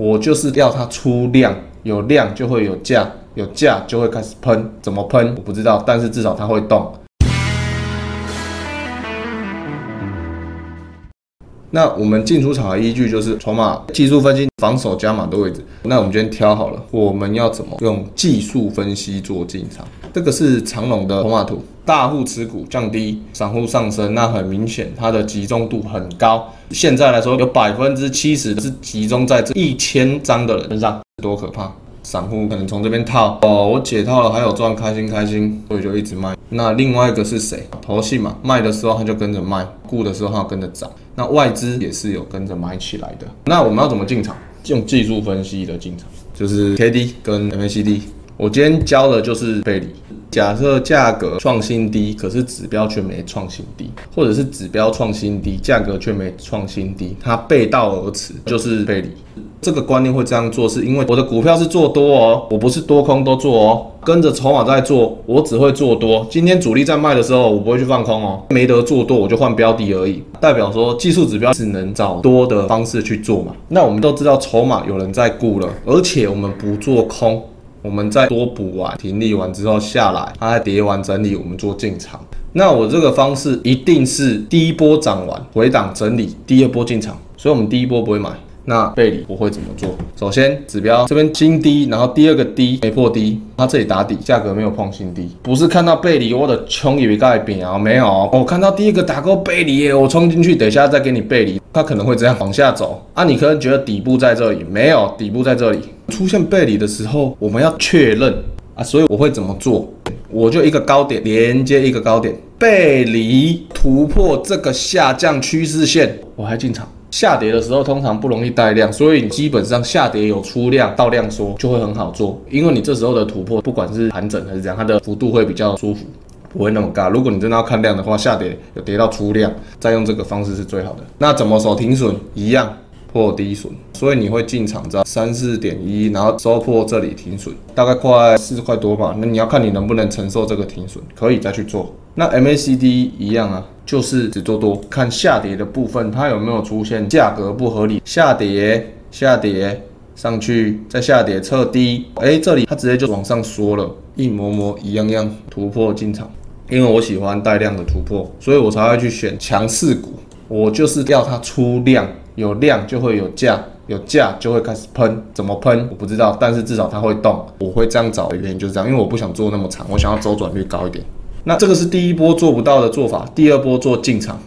我就是要它出量，有量就会有价，有价就会开始喷。怎么喷我不知道，但是至少它会动。那我们进出场的依据就是筹码技术分析、防守加码的位置。那我们今天挑好了，我们要怎么用技术分析做进场？这个是长龙的筹码图，大户持股降低，散户上升，那很明显它的集中度很高。现在来说，有百分之七十是集中在这一千张的人身上，多可怕！散户可能从这边套哦，我解套了还有赚，开心开心，所以就一直卖。那另外一个是谁？投信嘛，卖的时候他就跟着卖，沽的时候他跟着涨。那外资也是有跟着买起来的。那我们要怎么进场？用技术分析的进场，就是 K D 跟 M A C D。我今天教的就是背离。假设价格创新低，可是指标却没创新低，或者是指标创新低，价格却没创新低，它背道而驰，就是背离。这个观念会这样做，是因为我的股票是做多哦，我不是多空都做哦，跟着筹码在做，我只会做多。今天主力在卖的时候，我不会去放空哦，没得做多，我就换标的而已。代表说技术指标只能找多的方式去做嘛。那我们都知道筹码有人在顾了，而且我们不做空。我们再多补完、停利完之后下来，它再跌完整理，我们做进场。那我这个方式一定是第一波涨完回档整理，第二波进场。所以我们第一波不会买。那背离我会怎么做？首先指标这边新低，然后第二个低没破低，它这里打底，价格没有碰新低，不是看到背离我的冲以为盖饼啊？没有，我看到第一个打勾背离耶，我冲进去，等一下再给你背离，它可能会这样往下走啊。你可能觉得底部在这里，没有底部在这里，出现背离的时候，我们要确认啊。所以我会怎么做？我就一个高点连接一个高点，背离突破这个下降趋势线，我还进场。下跌的时候通常不容易带量，所以你基本上下跌有出量到量缩就会很好做，因为你这时候的突破，不管是盘整还是怎样，它的幅度会比较舒服，不会那么高。如果你真的要看量的话，下跌有跌到出量，再用这个方式是最好的。那怎么守停损？一样破低损，所以你会进场在三四点一，然后收破这里停损，大概快四十块多吧。那你要看你能不能承受这个停损，可以再去做。那 MACD 一样啊。就是只做多，看下跌的部分，它有没有出现价格不合理，下跌下跌上去，再下跌测低，哎，这里它直接就往上缩了，一模模一样样突破进场，因为我喜欢带量的突破，所以我才会去选强势股，我就是要它出量，有量就会有价，有价就会开始喷，怎么喷我不知道，但是至少它会动，我会这样找的原因就是这样，因为我不想做那么长，我想要周转率高一点。那这个是第一波做不到的做法，第二波做进场。